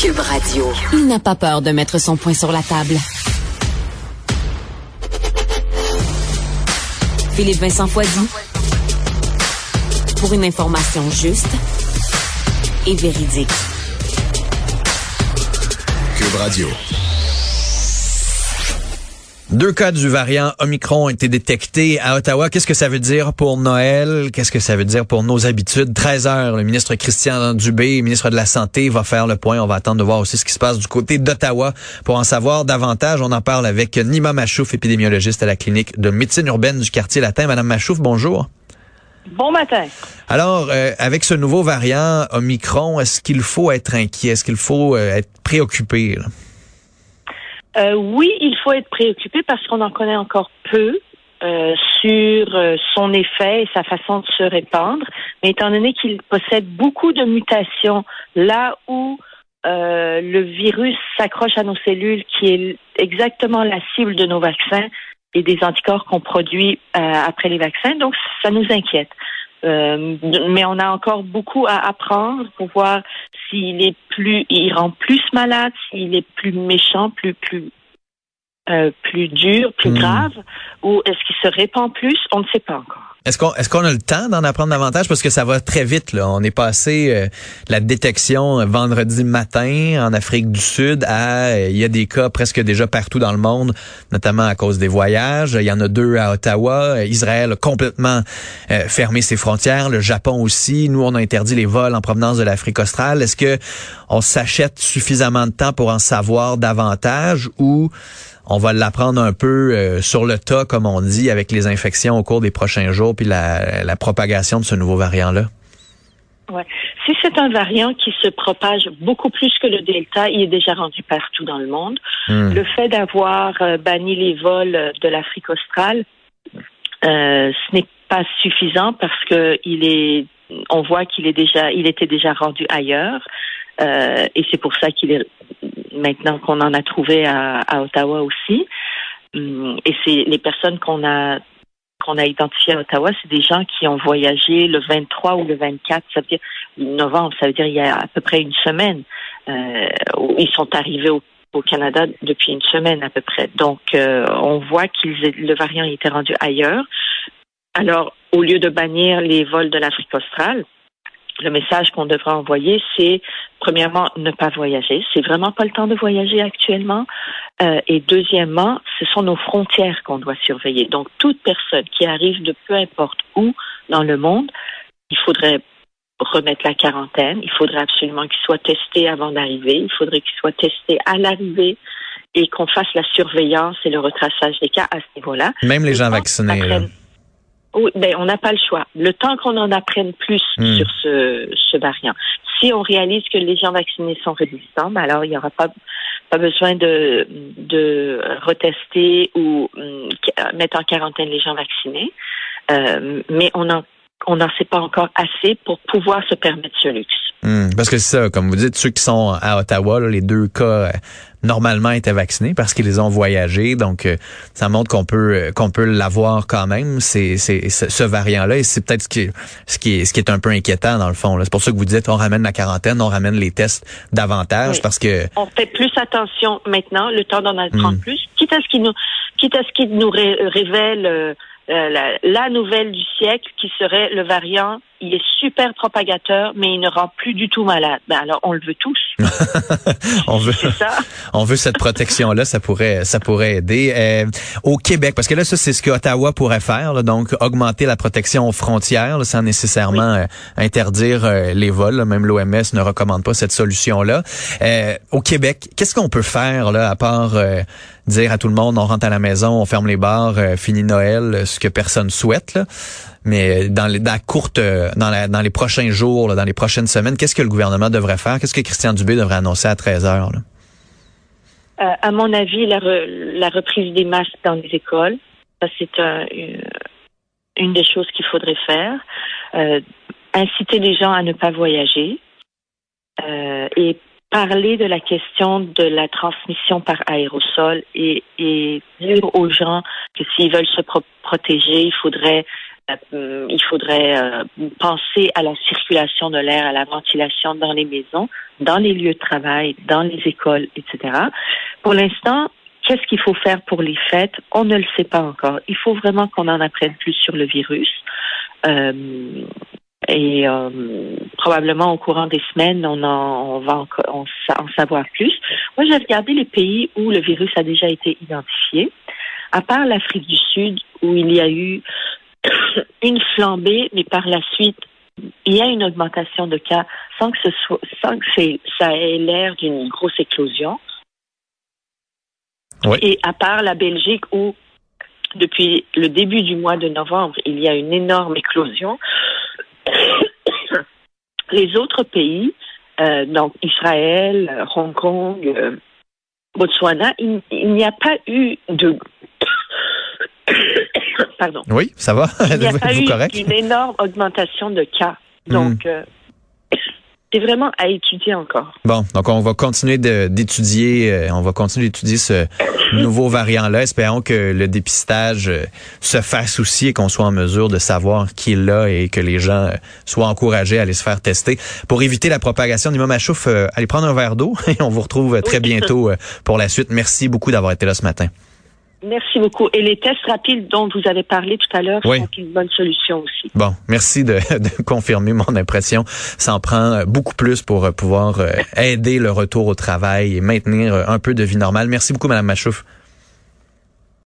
Cube Radio. Il n'a pas peur de mettre son point sur la table. Philippe Vincent Foisy. Pour une information juste et véridique. Cube Radio. Deux cas du variant Omicron ont été détectés à Ottawa. Qu'est-ce que ça veut dire pour Noël? Qu'est-ce que ça veut dire pour nos habitudes? 13 heures, le ministre Christian Dubé, ministre de la Santé, va faire le point. On va attendre de voir aussi ce qui se passe du côté d'Ottawa pour en savoir davantage. On en parle avec Nima Machouf, épidémiologiste à la clinique de médecine urbaine du quartier latin. Madame Machouf, bonjour. Bon matin. Alors, euh, avec ce nouveau variant Omicron, est-ce qu'il faut être inquiet? Est-ce qu'il faut euh, être préoccupé? Là? Euh, oui, il faut être préoccupé parce qu'on en connaît encore peu euh, sur euh, son effet et sa façon de se répandre. Mais étant donné qu'il possède beaucoup de mutations là où le virus s'accroche à nos cellules, qui est exactement la cible de nos vaccins et des anticorps qu'on produit après les vaccins, donc ça nous inquiète. Mais on a encore beaucoup à apprendre pour voir s'il est plus, il rend plus malade, s'il est plus méchant, plus plus euh, plus dur, plus hmm. grave, ou est-ce qu'il se répand plus? On ne sait pas encore. Est-ce qu'on a le temps d'en apprendre davantage? Parce que ça va très vite là. On est passé euh, la détection vendredi matin en Afrique du Sud à euh, il y a des cas presque déjà partout dans le monde, notamment à cause des voyages. Il y en a deux à Ottawa. Israël a complètement euh, fermé ses frontières. Le Japon aussi. Nous, on a interdit les vols en provenance de l'Afrique australe. Est-ce que on s'achète suffisamment de temps pour en savoir davantage ou on va l'apprendre un peu euh, sur le tas, comme on dit, avec les infections au cours des prochains jours, puis la, propagation de ce nouveau variant-là? Ouais. Si c'est un variant qui se propage beaucoup plus que le Delta, il est déjà rendu partout dans le monde. Hmm. Le fait d'avoir euh, banni les vols de l'Afrique australe, euh, ce n'est pas suffisant parce que il est, on voit qu'il est déjà, il était déjà rendu ailleurs, et c'est pour ça qu'il est maintenant qu'on en a trouvé à, Ottawa aussi. Hum, et c'est les personnes qu'on a qu'on a identifiées à Ottawa, c'est des gens qui ont voyagé le 23 ou le 24, ça veut dire novembre, ça veut dire il y a à peu près une semaine. Euh, ils sont arrivés au, Canada depuis une semaine à peu près. Donc, euh, on voit que le variant était rendu ailleurs. Alors, au lieu de bannir les vols de l'Afrique australe, le message qu'on devrait envoyer, c'est premièrement ne pas voyager. C'est vraiment pas le temps de voyager actuellement. Euh, et deuxièmement, ce sont nos frontières qu'on doit surveiller. Donc toute personne qui arrive de peu importe où dans le monde, il faudrait remettre la quarantaine. Il faudrait absolument qu'il soit testé avant d'arriver. Il faudrait qu'il soit testé à l'arrivée et qu'on fasse la surveillance et le retraçage des cas à ce niveau-là. Même les gens vaccinés. Oui, ben, on n'a pas le choix. Le temps qu'on en apprenne plus hmm. sur ce, ce variant. Si on réalise que les gens vaccinés sont résistants, ben alors il n'y aura pas, pas besoin de, de retester ou hum, mettre en quarantaine les gens vaccinés. Euh, mais on en on n'en sait pas encore assez pour pouvoir se permettre ce luxe. Hmm, parce que c'est ça, comme vous dites, ceux qui sont à Ottawa, les deux cas euh, normalement étaient vaccinés parce qu'ils les ont voyagés, donc euh, ça montre qu'on peut euh, qu'on peut l'avoir quand même. C'est c'est ce variant-là et c'est peut-être ce qui ce qui est ce qui est un peu inquiétant dans le fond. C'est pour ça que vous dites on ramène la quarantaine, on ramène les tests davantage parce que on fait plus attention maintenant, le temps d'en apprendre hmm. plus, quitte à ce qui nous quitte à ce qui nous révèle euh, la, nouvelle du siècle qui serait le variant. Il est super propagateur, mais il ne rend plus du tout malade. Ben alors, on le veut tous. on veut, ça. on veut cette protection-là. Ça pourrait, ça pourrait aider euh, au Québec, parce que là, ça, c'est ce que Ottawa pourrait faire. donc, augmenter la protection aux frontières, sans nécessairement euh, interdire les vols. Même l'OMS ne recommande pas cette solution-là. au Québec, qu'est-ce qu'on peut faire là, à part dire à tout le monde on rentre à la maison, on ferme les bars, euh, fini Noël, ce que personne souhaite. Là? Mais dans, les, dans la courte, euh, dans, les prochains jours, dans les prochaines semaines, qu'est-ce que le gouvernement devrait faire? Qu'est-ce que Christian Dubé devrait annoncer à 13 heures? Euh, à mon avis, la, reprise des masques dans les écoles, ça c'est une des choses qu'il faudrait faire. inciter les gens à ne pas voyager et parler de la question de la transmission par aérosol et, dire aux gens que s'ils veulent se protéger, il faudrait euh, il faudrait euh, penser à la circulation de l'air, à la ventilation dans les maisons, dans les lieux de travail, dans les écoles, etc. Pour l'instant, qu'est-ce qu'il faut faire pour les fêtes? On ne le sait pas encore. Il faut vraiment qu'on en apprenne plus sur le virus. Euh, et probablement au courant des semaines, on, en, on va en, en, savoir plus. Moi, j'ai regardé les pays où le virus a déjà été identifié. À part l'Afrique du Sud, où il y a eu une flambée, mais par la suite, il y a une augmentation de cas sans que ce soit, sans que ça ait l'air d'une grosse éclosion. Et à part la Belgique où, depuis le début du mois de novembre, il y a une énorme éclosion, les autres pays, euh, donc Israël, Hong Kong, euh, Botswana, il n'y a pas eu de Pardon. Oui, ça va. Il n'y a pas eu une énorme augmentation de cas. Hmm. Donc, euh, c'est vraiment à étudier encore. Bon, donc on va continuer d'étudier, euh, on va continuer d'étudier ce nouveau variant-là. Espérons que le dépistage euh, se fasse aussi et qu'on soit en mesure de savoir qui est là et que les gens soient encouragés à aller se faire tester. Pour éviter la propagation du chouf, allez prendre un verre d'eau et on vous retrouve très bientôt pour la suite. Merci beaucoup d'avoir été là ce matin. Merci beaucoup. Et les tests rapides dont vous avez parlé tout à l'heure sont une bonne solution aussi. Bon, merci de, de confirmer mon impression. Ça en prend beaucoup plus pour euh, pouvoir euh, aider le retour au travail et maintenir euh, un peu de vie normale. Merci beaucoup, Madame Machouf.